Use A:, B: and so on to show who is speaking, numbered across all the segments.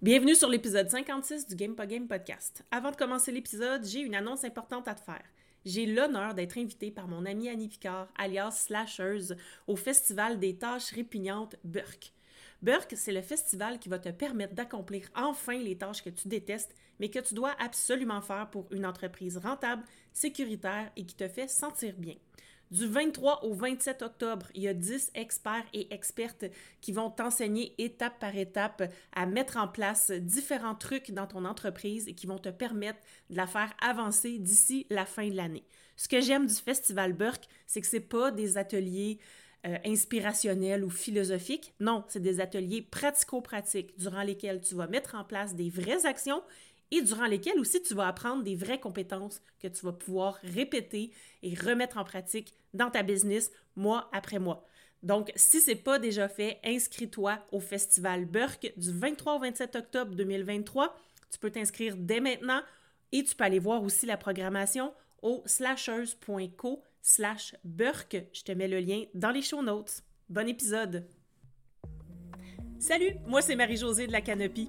A: Bienvenue sur l'épisode 56 du Game Game podcast. Avant de commencer l'épisode, j'ai une annonce importante à te faire. J'ai l'honneur d'être invitée par mon amie Annie Picard, alias Slasheuse, au Festival des tâches répugnantes Burke. Burke, c'est le festival qui va te permettre d'accomplir enfin les tâches que tu détestes, mais que tu dois absolument faire pour une entreprise rentable, sécuritaire et qui te fait sentir bien. Du 23 au 27 octobre, il y a 10 experts et expertes qui vont t'enseigner étape par étape à mettre en place différents trucs dans ton entreprise et qui vont te permettre de la faire avancer d'ici la fin de l'année. Ce que j'aime du Festival Burke, c'est que c'est pas des ateliers euh, inspirationnels ou philosophiques. Non, c'est des ateliers pratico-pratiques durant lesquels tu vas mettre en place des vraies actions et durant lesquels aussi tu vas apprendre des vraies compétences que tu vas pouvoir répéter et remettre en pratique dans ta business mois après mois. Donc, si ce n'est pas déjà fait, inscris-toi au Festival Burke du 23 au 27 octobre 2023. Tu peux t'inscrire dès maintenant et tu peux aller voir aussi la programmation au slashers.co slash Burke. Je te mets le lien dans les show notes. Bon épisode! Salut, moi c'est Marie-Josée de la Canopie.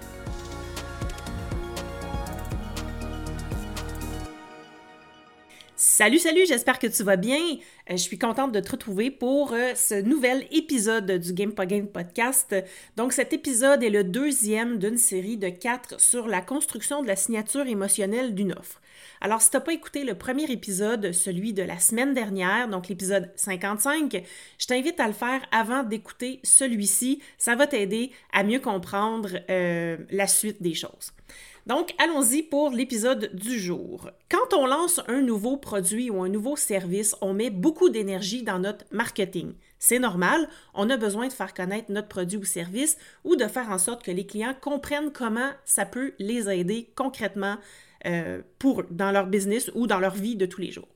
A: Salut, salut, j'espère que tu vas bien. Euh, je suis contente de te retrouver pour euh, ce nouvel épisode du Game Game podcast. Donc, cet épisode est le deuxième d'une série de quatre sur la construction de la signature émotionnelle d'une offre. Alors, si tu n'as pas écouté le premier épisode, celui de la semaine dernière, donc l'épisode 55, je t'invite à le faire avant d'écouter celui-ci. Ça va t'aider à mieux comprendre euh, la suite des choses. Donc, allons-y pour l'épisode du jour. Quand on lance un nouveau produit ou un nouveau service, on met beaucoup d'énergie dans notre marketing. C'est normal, on a besoin de faire connaître notre produit ou service ou de faire en sorte que les clients comprennent comment ça peut les aider concrètement euh, dans leur business ou dans leur vie de tous les jours.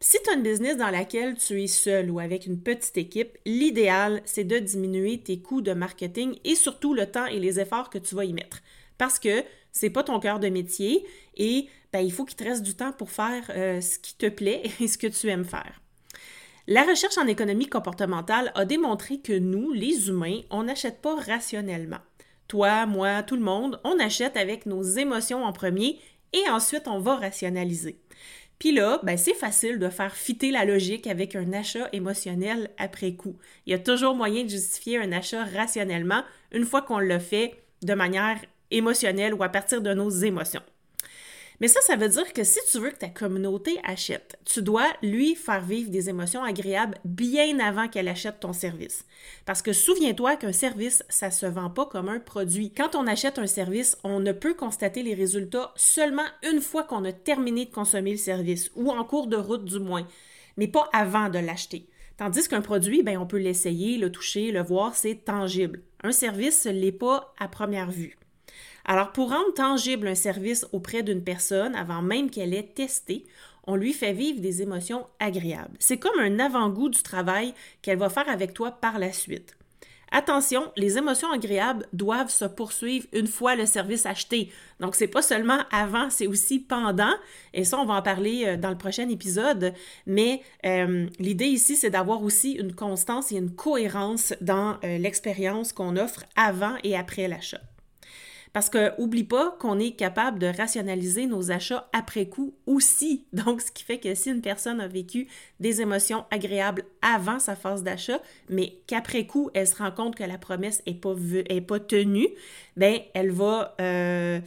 A: Si tu as une business dans laquelle tu es seul ou avec une petite équipe, l'idéal, c'est de diminuer tes coûts de marketing et surtout le temps et les efforts que tu vas y mettre. Parce que c'est pas ton cœur de métier et ben, il faut qu'il te reste du temps pour faire euh, ce qui te plaît et ce que tu aimes faire. La recherche en économie comportementale a démontré que nous, les humains, on n'achète pas rationnellement. Toi, moi, tout le monde, on achète avec nos émotions en premier et ensuite on va rationaliser. Puis là, ben, c'est facile de faire fitter la logique avec un achat émotionnel après coup. Il y a toujours moyen de justifier un achat rationnellement une fois qu'on l'a fait de manière émotionnel ou à partir de nos émotions. Mais ça, ça veut dire que si tu veux que ta communauté achète, tu dois lui faire vivre des émotions agréables bien avant qu'elle achète ton service. Parce que souviens-toi qu'un service, ça se vend pas comme un produit. Quand on achète un service, on ne peut constater les résultats seulement une fois qu'on a terminé de consommer le service, ou en cours de route du moins, mais pas avant de l'acheter. Tandis qu'un produit, ben, on peut l'essayer, le toucher, le voir, c'est tangible. Un service, ce l'est pas à première vue. Alors, pour rendre tangible un service auprès d'une personne avant même qu'elle ait testé, on lui fait vivre des émotions agréables. C'est comme un avant-goût du travail qu'elle va faire avec toi par la suite. Attention, les émotions agréables doivent se poursuivre une fois le service acheté. Donc, c'est pas seulement avant, c'est aussi pendant. Et ça, on va en parler euh, dans le prochain épisode. Mais euh, l'idée ici, c'est d'avoir aussi une constance et une cohérence dans euh, l'expérience qu'on offre avant et après l'achat. Parce que oublie pas qu'on est capable de rationaliser nos achats après coup aussi. Donc, ce qui fait que si une personne a vécu des émotions agréables avant sa phase d'achat, mais qu'après coup, elle se rend compte que la promesse n'est pas, tenue, ben elle va... Euh,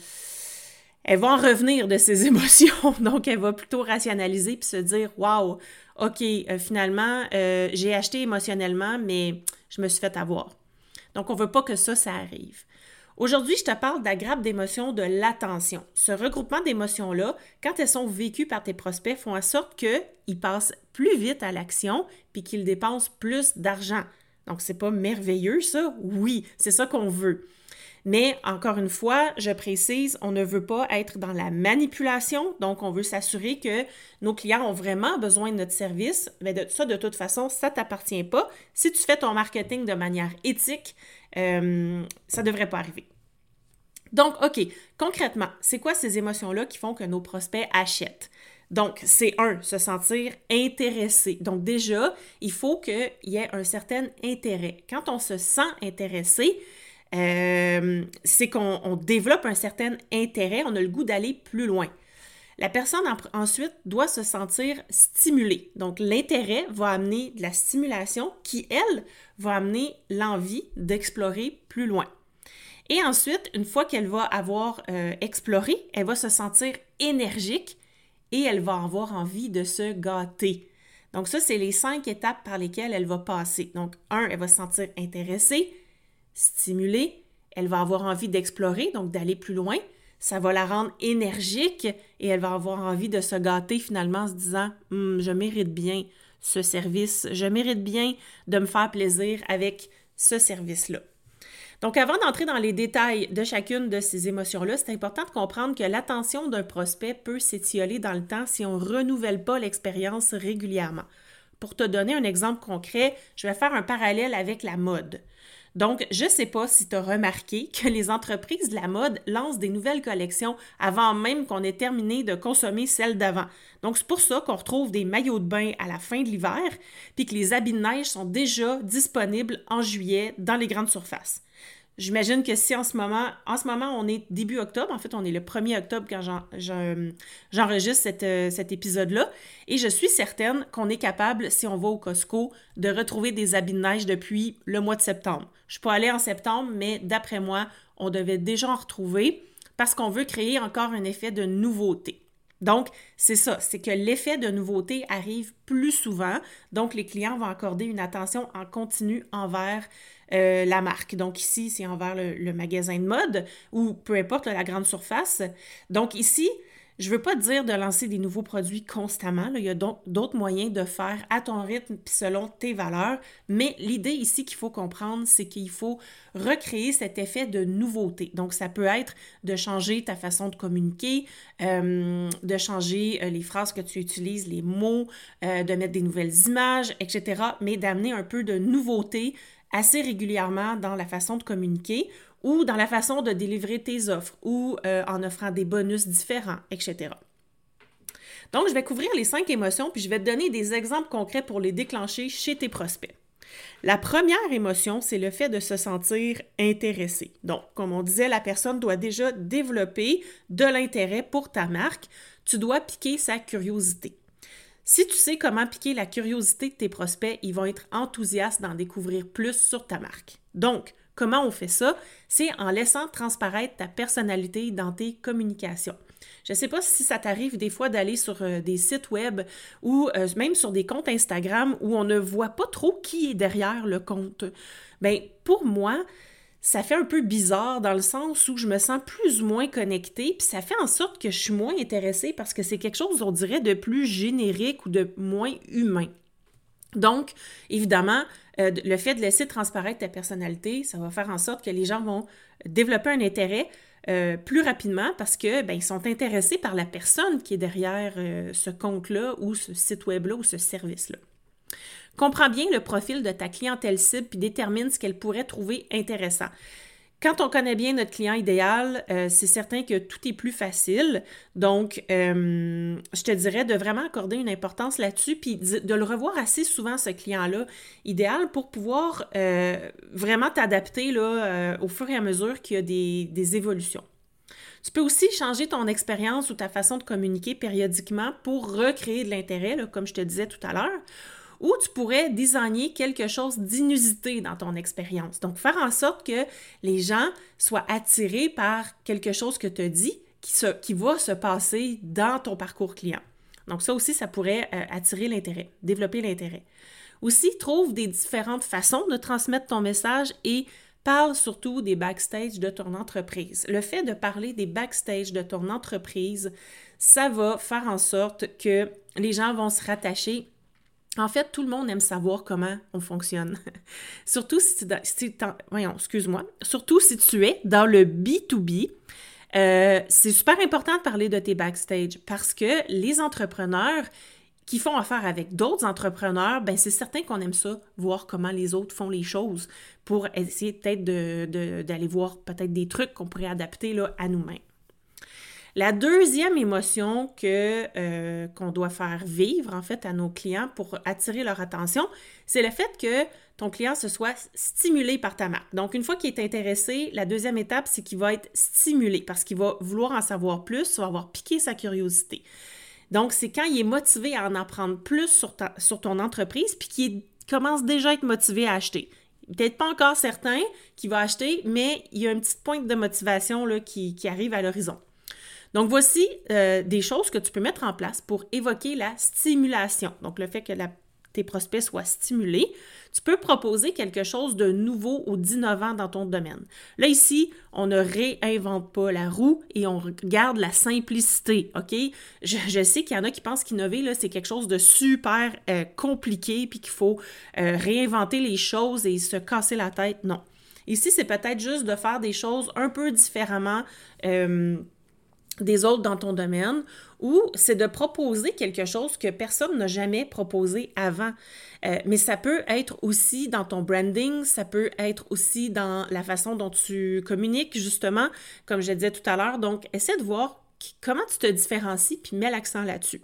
A: elle va en revenir de ses émotions. Donc, elle va plutôt rationaliser puis se dire Waouh, OK, euh, finalement, euh, j'ai acheté émotionnellement, mais je me suis fait avoir. Donc, on ne veut pas que ça, ça arrive. Aujourd'hui, je te parle de la d'émotions de l'attention. Ce regroupement d'émotions-là, quand elles sont vécues par tes prospects, font en sorte qu'ils passent plus vite à l'action puis qu'ils dépensent plus d'argent. Donc, c'est pas merveilleux, ça? Oui, c'est ça qu'on veut. Mais encore une fois, je précise, on ne veut pas être dans la manipulation, donc on veut s'assurer que nos clients ont vraiment besoin de notre service. Mais de ça, de toute façon, ça ne t'appartient pas. Si tu fais ton marketing de manière éthique, euh, ça devrait pas arriver. Donc, OK, concrètement, c'est quoi ces émotions-là qui font que nos prospects achètent? Donc, c'est un, se sentir intéressé. Donc, déjà, il faut qu'il y ait un certain intérêt. Quand on se sent intéressé, euh, c'est qu'on développe un certain intérêt, on a le goût d'aller plus loin. La personne ensuite doit se sentir stimulée. Donc l'intérêt va amener de la stimulation qui, elle, va amener l'envie d'explorer plus loin. Et ensuite, une fois qu'elle va avoir euh, exploré, elle va se sentir énergique et elle va avoir envie de se gâter. Donc ça, c'est les cinq étapes par lesquelles elle va passer. Donc, un, elle va se sentir intéressée, stimulée, elle va avoir envie d'explorer, donc d'aller plus loin. Ça va la rendre énergique et elle va avoir envie de se gâter finalement en se disant hum, Je mérite bien ce service, je mérite bien de me faire plaisir avec ce service-là. Donc, avant d'entrer dans les détails de chacune de ces émotions-là, c'est important de comprendre que l'attention d'un prospect peut s'étioler dans le temps si on ne renouvelle pas l'expérience régulièrement. Pour te donner un exemple concret, je vais faire un parallèle avec la mode. Donc, je ne sais pas si tu as remarqué que les entreprises de la mode lancent des nouvelles collections avant même qu'on ait terminé de consommer celles d'avant. Donc, c'est pour ça qu'on retrouve des maillots de bain à la fin de l'hiver, puis que les habits de neige sont déjà disponibles en juillet dans les grandes surfaces. J'imagine que si en ce moment, en ce moment, on est début octobre, en fait, on est le 1er octobre quand j'enregistre euh, cet épisode-là, et je suis certaine qu'on est capable, si on va au Costco, de retrouver des habits de neige depuis le mois de septembre. Je suis pas allée en septembre, mais d'après moi, on devait déjà en retrouver parce qu'on veut créer encore un effet de nouveauté. Donc, c'est ça, c'est que l'effet de nouveauté arrive plus souvent, donc les clients vont accorder une attention en continu envers euh, la marque. Donc ici, c'est envers le, magasin de mode ou peu importe la grande surface. Donc ici, je ne veux pas dire de lancer des nouveaux produits constamment. Il y a d'autres moyens de faire à ton rythme puis selon tes valeurs. Mais l'idée ici qu'il faut comprendre, c'est qu'il faut recréer cet effet de nouveauté. Donc, ça peut être de changer ta façon de communiquer, euh, de changer euh, les phrases que tu utilises, les mots, de mettre des nouvelles images, etc. Mais d'amener un peu de nouveauté assez régulièrement dans la façon de communiquer ou dans la façon de délivrer tes offres ou euh, en offrant des bonus différents, etc. Donc, je vais couvrir les cinq émotions, puis je vais te donner des exemples concrets pour les déclencher chez tes prospects. La première émotion, c'est le fait de se sentir intéressé. Donc, comme on disait, la personne doit déjà développer de l'intérêt pour ta marque. Tu dois piquer sa curiosité. Si tu sais comment piquer la curiosité de tes prospects, ils vont être enthousiastes d'en découvrir plus sur ta marque. Donc, comment on fait ça? C'est en laissant transparaître ta personnalité dans tes communications. Je ne sais pas si ça t'arrive des fois d'aller sur euh, des sites web ou euh, même sur des comptes Instagram où on ne voit pas trop qui est derrière le compte. Bien, pour moi, ça fait un peu bizarre dans le sens où je me sens plus ou moins connectée, puis ça fait en sorte que je suis moins intéressée parce que c'est quelque chose, on dirait, de plus générique ou de moins humain. Donc, évidemment, euh, le fait de laisser transparaître ta personnalité, ça va faire en sorte que les gens vont développer un intérêt euh, plus rapidement parce que ben, ils sont intéressés par la personne qui est derrière euh, ce compte-là ou ce site web-là ou ce service-là. Comprends bien le profil de ta clientèle cible puis détermine ce qu'elle pourrait trouver intéressant. Quand on connaît bien notre client idéal, euh, c'est certain que tout est plus facile. Donc, euh, je te dirais de vraiment accorder une importance là-dessus, puis de le revoir assez souvent, ce client-là idéal, pour pouvoir euh, vraiment t'adapter au fur et à mesure qu'il y a des évolutions. Tu peux aussi changer ton expérience ou ta façon de communiquer périodiquement pour recréer de l'intérêt, comme je te disais tout à l'heure ou tu pourrais designer quelque chose d'inusité dans ton expérience. Donc, faire en sorte que les gens soient attirés par quelque chose que tu as dit qui, qui va se passer dans ton parcours client. Donc, ça aussi, ça pourrait euh, attirer l'intérêt, développer l'intérêt. Aussi, trouve des différentes façons de transmettre ton message et parle surtout des backstage de ton entreprise. Le fait de parler des backstage de ton entreprise, ça va faire en sorte que les gens vont se rattacher En fait, tout le monde aime savoir comment on fonctionne. Surtout si, tu es dans le B2B. Euh, c'est super important de parler de tes backstage parce que les entrepreneurs qui font affaire avec d'autres entrepreneurs, ben c'est certain qu'on aime ça, voir comment les autres font les choses pour essayer peut-être d'aller voir peut-être des trucs qu'on pourrait adapter à nous-mêmes. La deuxième émotion que euh, qu'on doit faire vivre en fait à nos clients pour attirer leur attention, c'est le fait que ton client se soit stimulé par ta marque. Donc une fois qu'il est intéressé, la deuxième étape c'est qu'il va être stimulé parce qu'il va vouloir en savoir plus, va avoir piqué sa curiosité. Donc c'est quand il est motivé à en apprendre plus sur, sur ton entreprise puis qu'il commence déjà à être motivé à acheter peut-être pas encore certain qu'il va acheter, mais il y a une petite pointe de motivation qui arrive à l'horizon. Donc, voici euh, des choses que tu peux mettre en place pour évoquer la stimulation. Donc, le fait que tes prospects soient stimulés. Tu peux proposer quelque chose de nouveau ou d'innovant dans ton domaine. Là, ici, on ne réinvente pas la roue et on garde la simplicité, OK? Je, sais qu'il y en a qui pensent qu'innover, là, c'est quelque chose de super euh, compliqué puis qu'il faut euh, réinventer les choses et se casser la tête. Non. Ici, c'est peut-être juste de faire des choses un peu différemment des autres dans ton domaine ou c'est de proposer quelque chose que personne n'a jamais proposé avant. Euh, mais ça peut être aussi dans ton branding, ça peut être aussi dans la façon dont tu communiques, justement, comme je disais tout à l'heure. Donc, essaie de voir comment tu te différencies puis mets l'accent là-dessus.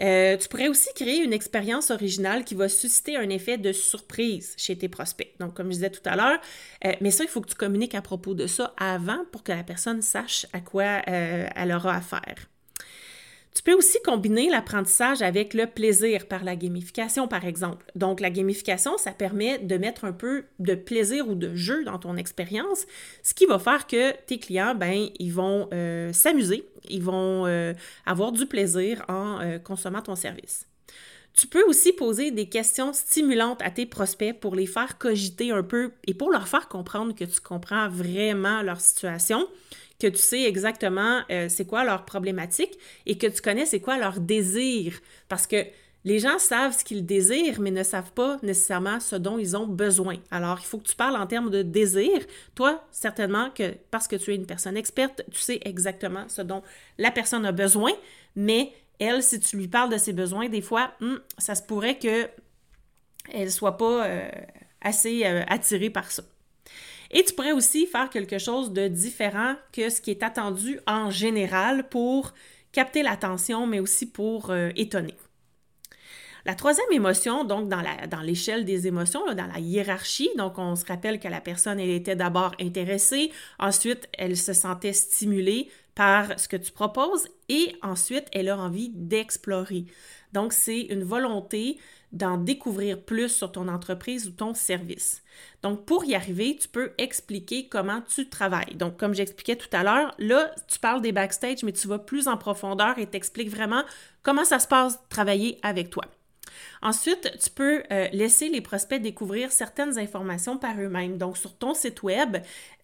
A: Euh, tu pourrais aussi créer une expérience originale qui va susciter un effet de surprise chez tes prospects. Donc, comme je disais tout à l'heure, euh, mais ça, il faut que tu communiques à propos de ça avant pour que la personne sache à quoi euh, elle aura affaire. Tu peux aussi combiner l'apprentissage avec le plaisir par la gamification, par exemple. Donc, la gamification, ça permet de mettre un peu de plaisir ou de jeu dans ton expérience, ce qui va faire que tes clients, ben, ils vont euh, s'amuser, ils vont euh, avoir du plaisir en euh, consommant ton service. Tu peux aussi poser des questions stimulantes à tes prospects pour les faire cogiter un peu et pour leur faire comprendre que tu comprends vraiment leur situation que tu sais exactement euh, c'est quoi leur problématique et que tu connais c'est quoi leur désir. Parce que les gens savent ce qu'ils désirent, mais ne savent pas nécessairement ce dont ils ont besoin. Alors, il faut que tu parles en termes de désir. Toi, certainement que parce que tu es une personne experte, tu sais exactement ce dont la personne a besoin, mais elle, si tu lui parles de ses besoins, des fois, hmm, ça se pourrait que elle soit pas euh, assez euh, attirée par ça. Et tu pourrais aussi faire quelque chose de différent que ce qui est attendu en général pour capter l'attention, mais aussi pour euh, étonner. La troisième émotion, donc dans l'échelle des émotions, dans la hiérarchie, donc on se rappelle que la personne, elle était d'abord intéressée, ensuite elle se sentait stimulée par ce que tu proposes et ensuite elle a envie d'explorer. Donc c'est une volonté d'en découvrir plus sur ton entreprise ou ton service. Donc, pour y arriver, tu peux expliquer comment tu travailles. Donc, comme j'expliquais tout à l'heure, là, tu parles des backstage, mais tu vas plus en profondeur et t'expliques vraiment comment ça se passe travailler avec toi. Ensuite, tu peux euh, laisser les prospects découvrir certaines informations par eux-mêmes. Donc, sur ton site web,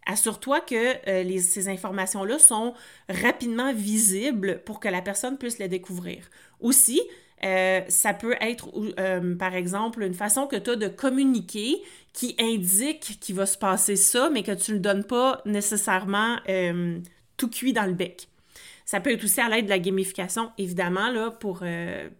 A: assure-toi que euh, ces informations-là sont rapidement visibles pour que la personne puisse les découvrir. Aussi, euh, ça peut être, euh, par exemple, une façon que tu as de communiquer qui indique qu'il va se passer ça, mais que tu ne le donnes pas nécessairement euh, tout cuit dans le bec. Ça peut être aussi à l'aide de la gamification, évidemment, là, pour,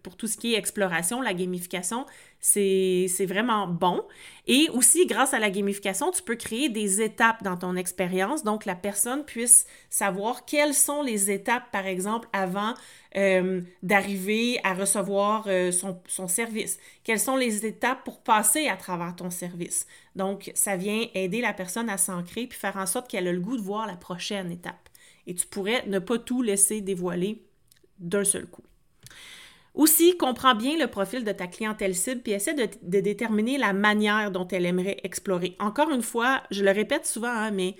A: pour tout ce qui est exploration. La gamification, c'est vraiment bon. Et aussi, grâce à la gamification, tu peux créer des étapes dans ton expérience, donc la personne puisse savoir quelles sont les étapes, par exemple, avant euh, d'arriver à recevoir euh, son, son, service. Quelles sont les étapes pour passer à travers ton service? Donc, ça vient aider la personne à s'ancrer puis faire en sorte qu'elle a le goût de voir la prochaine étape. Et tu pourrais ne pas tout laisser dévoiler d'un seul coup. Aussi, comprends bien le profil de ta clientèle cible puis essaie de, déterminer la manière dont elle aimerait explorer. Encore une fois, je le répète souvent, hein, mais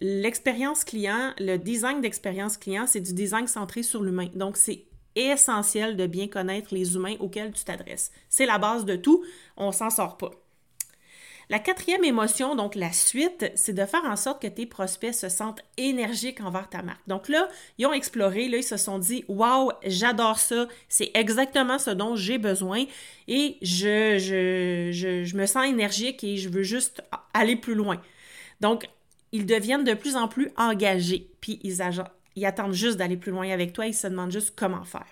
A: l'expérience client, le design d'expérience client, c'est du design centré sur l'humain. Donc, c'est essentiel de bien connaître les humains auxquels tu t'adresses. C'est la base de tout, on s'en sort pas. La quatrième émotion, donc la suite, c'est de faire en sorte que tes prospects se sentent énergiques envers ta marque. Donc là, ils ont exploré, là, ils se sont dit Waouh, j'adore ça, c'est exactement ce dont j'ai besoin et je, me sens énergique et je veux juste aller plus loin. Donc, ils deviennent de plus en plus engagés, puis ils, ils attendent juste d'aller plus loin avec toi, ils se demandent juste comment faire.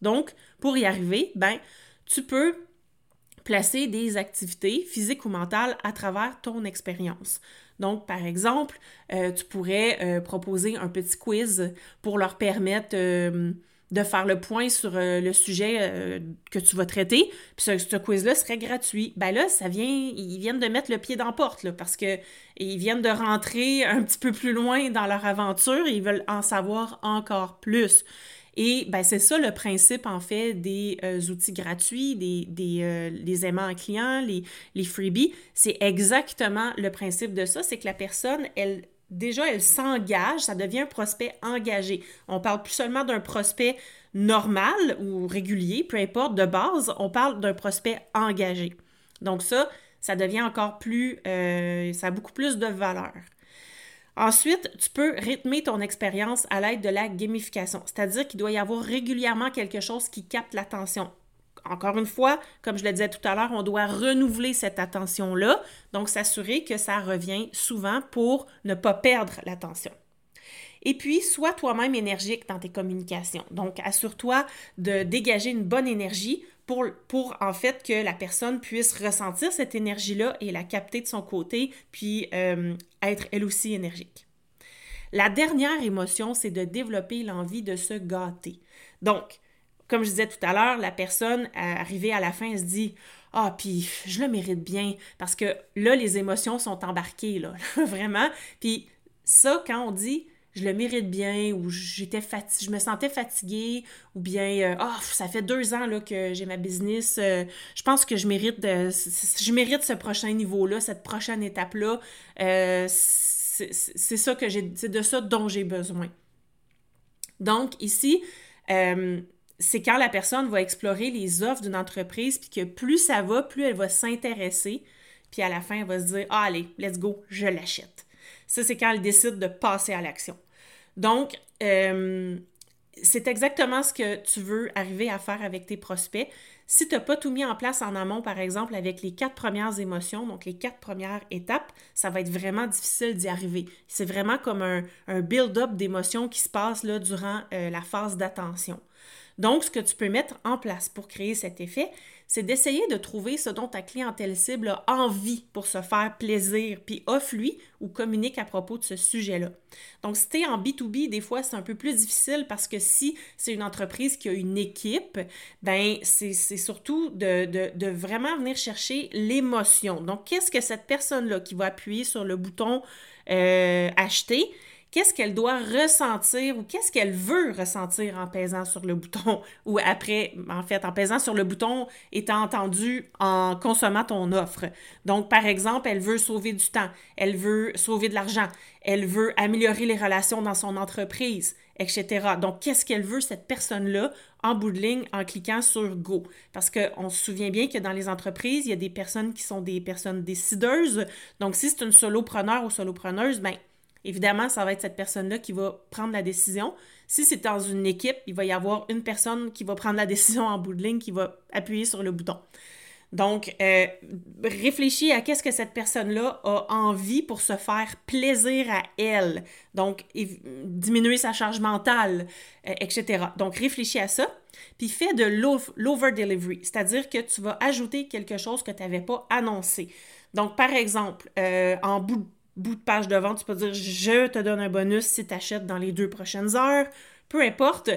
A: Donc, pour y arriver, ben, tu peux placer des activités physiques ou mentales à travers ton expérience. Donc, par exemple, euh, tu pourrais euh, proposer un petit quiz pour leur permettre euh, de faire le point sur le sujet que tu vas traiter. Puis ce, quiz-là serait gratuit. Ben là, ça vient, ils viennent de mettre le pied dans la porte, parce que ils viennent de rentrer un petit peu plus loin dans leur aventure et ils veulent en savoir encore plus. Et ben, c'est ça le principe, en fait, des euh, outils gratuits, des, des euh, les aimants en client, les, les freebies. C'est exactement le principe de ça, c'est que la personne, elle, déjà, elle s'engage, ça devient un prospect engagé. On parle plus seulement d'un prospect normal ou régulier, peu importe, de base, on parle d'un prospect engagé. Donc ça, ça devient encore plus, euh, ça a beaucoup plus de valeur. Ensuite, tu peux rythmer ton expérience à l'aide de la gamification, c'est-à-dire qu'il doit y avoir régulièrement quelque chose qui capte l'attention. Encore une fois, comme je le disais tout à l'heure, on doit renouveler cette attention-là, donc s'assurer que ça revient souvent pour ne pas perdre l'attention. Et puis, sois toi-même énergique dans tes communications. Donc, assure-toi de dégager une bonne énergie pour, en fait que la personne puisse ressentir cette énergie-là et la capter de son côté, puis euh, être elle aussi énergique. La dernière émotion, c'est de développer l'envie de se gâter. Donc, comme je disais tout à l'heure, la personne arrivée à la fin se dit ah, puis je le mérite bien parce que là, les émotions sont embarquées, là, vraiment. Puis ça, quand on dit je le mérite bien ou j'étais je me sentais fatiguée ou bien oh, ça fait deux ans là, que j'ai ma business euh, je pense que je mérite de, je mérite ce prochain niveau là cette prochaine étape là euh, c'est ça que j'ai c'est de ça dont j'ai besoin. Donc ici c'est quand la personne va explorer les offres d'une entreprise puis que plus ça va plus elle va s'intéresser puis à la fin elle va se dire ah allez let's go je l'achète. Ça, c'est quand elle décide de passer à l'action. Donc, euh, c'est exactement ce que tu veux arriver à faire avec tes prospects. Si tu n'as pas tout mis en place en amont, par exemple, avec les quatre premières émotions, donc les quatre premières étapes, ça va être vraiment difficile d'y arriver. C'est vraiment comme un, build-up d'émotions qui se passe là, durant euh, la phase d'attention. Donc, ce que tu peux mettre en place pour créer cet effet, c'est d'essayer de trouver ce dont ta clientèle cible a envie pour se faire plaisir, puis offre-lui ou communique à propos de ce sujet-là. Donc, si tu es en B2B, des fois, c'est un peu plus difficile parce que si c'est une entreprise qui a une équipe, ben c'est surtout de, vraiment venir chercher l'émotion. Donc, qu'est-ce que cette personne-là qui va appuyer sur le bouton euh, acheter, qu'est-ce qu'elle doit ressentir ou qu'est-ce qu'elle veut ressentir en pesant sur le bouton ou après, en fait, en pesant sur le bouton étant entendu en consommant ton offre. Donc, par exemple, elle veut sauver du temps, elle veut sauver de l'argent, elle veut améliorer les relations dans son entreprise, etc. Donc, qu'est-ce qu'elle veut, cette personne-là, en bout de ligne, en cliquant sur Go? Parce qu'on se souvient bien que dans les entreprises, il y a des personnes qui sont des personnes décideuses. Donc, si c'est une solopreneur ou solopreneuse, bien, Évidemment, ça va être cette personne-là qui va prendre la décision. Si c'est dans une équipe, il va y avoir une personne qui va prendre la décision en bout de ligne, qui va appuyer sur le bouton. Donc, euh, réfléchis à qu'est-ce que cette personne-là a envie pour se faire plaisir à elle. Donc, diminuer sa charge mentale, euh, etc. Donc, réfléchis à ça. Puis fais de l'over-delivery, c'est-à-dire que tu vas ajouter quelque chose que tu n'avais pas annoncé. Donc, par exemple, euh, en bout de bout de page de vente, tu peux dire je te donne un bonus si tu achètes dans les deux prochaines heures. Peu importe.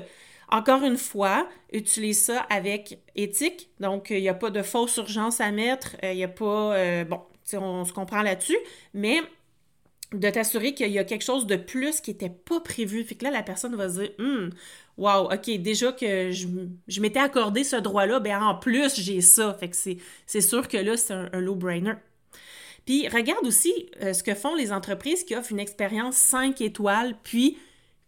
A: Encore une fois, utilise ça avec éthique. Donc, il n'y a pas de fausse urgence à mettre. Il n'y a pas. Euh, bon, on se comprend là-dessus. Mais de t'assurer qu'il y a quelque chose de plus qui n'était pas prévu. Fait que là, la personne va se dire Hum, wow, OK, déjà que je, m'étais accordé ce droit-là, ben en plus, j'ai ça. Fait que c'est sûr que là, c'est un, un low-brainer. Puis regarde aussi euh, ce que font les entreprises qui offrent une expérience 5 étoiles, puis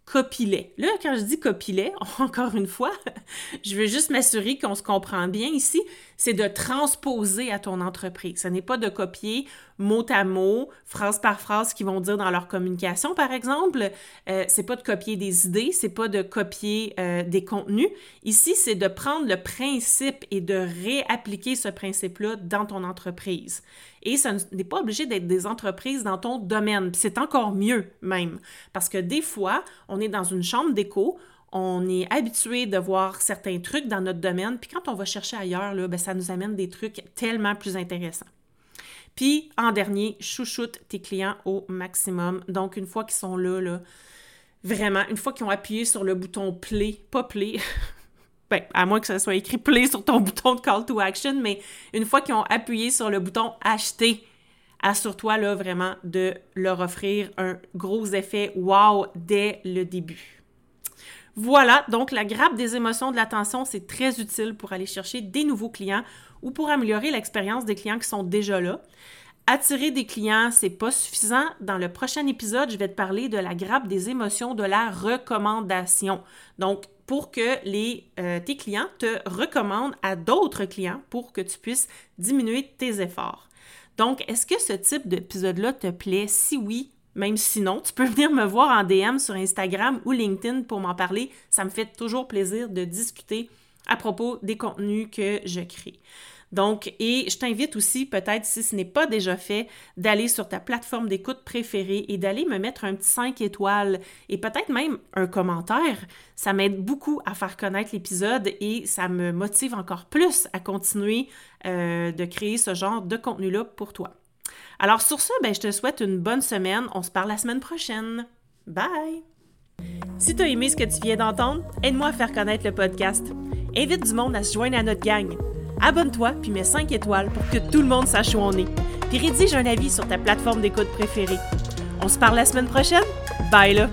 A: copie-les. Là, quand je dis copie-les, encore une fois, je veux juste m'assurer qu'on se comprend bien ici, c'est de transposer à ton entreprise. Ce n'est pas de copier mot à mot, phrase par phrase qu'ils vont dire dans leur communication, par exemple. Euh, c'est pas de copier des idées, c'est pas de copier euh, des contenus. Ici, c'est de prendre le principe et de réappliquer ce principe-là dans ton entreprise. Et ça n'est pas obligé d'être des entreprises dans ton domaine. C'est encore mieux même, parce que des fois, on est dans une chambre d'écho, on est habitué de voir certains trucs dans notre domaine, puis quand on va chercher ailleurs, là, ben, ça nous amène des trucs tellement plus intéressants. Puis, en dernier, chouchoute tes clients au maximum. Donc, une fois qu'ils sont là, vraiment, une fois qu'ils ont appuyé sur le bouton play, pas play, ben, à moins que ça soit écrit play sur ton bouton de call to action, mais une fois qu'ils ont appuyé sur le bouton acheter, assure-toi là vraiment de leur offrir un gros effet wow dès le début. Voilà, donc la grappe des émotions de l'attention, c'est très utile pour aller chercher des nouveaux clients ou pour améliorer l'expérience des clients qui sont déjà là. Attirer des clients, c'est pas suffisant. Dans le prochain épisode, je vais te parler de la grappe des émotions de la recommandation. Donc, pour que les, euh, tes clients te recommandent à d'autres clients pour que tu puisses diminuer tes efforts. Donc, est-ce que ce type d'épisode-là te plaît? Si oui, même sinon, tu peux venir me voir en DM sur Instagram ou LinkedIn pour m'en parler. Ça me fait toujours plaisir de discuter à propos des contenus que je crée. Donc, et je t'invite aussi, peut-être si ce n'est pas déjà fait, d'aller sur ta plateforme d'écoute préférée et d'aller me mettre un petit 5 étoiles et peut-être même un commentaire. Ça m'aide beaucoup à faire connaître l'épisode et ça me motive encore plus à continuer euh, de créer ce genre de contenu-là pour toi. Alors sur ce, ben, je te souhaite une bonne semaine. On se parle la semaine prochaine. Bye! Si tu as aimé ce que tu viens d'entendre, aide-moi à faire connaître le podcast. Invite du monde à se joindre à notre gang. Abonne-toi puis mets 5 étoiles pour que tout le monde sache où on est. Puis rédige un avis sur ta plateforme d'écoute préférée. On se parle la semaine prochaine? Bye là!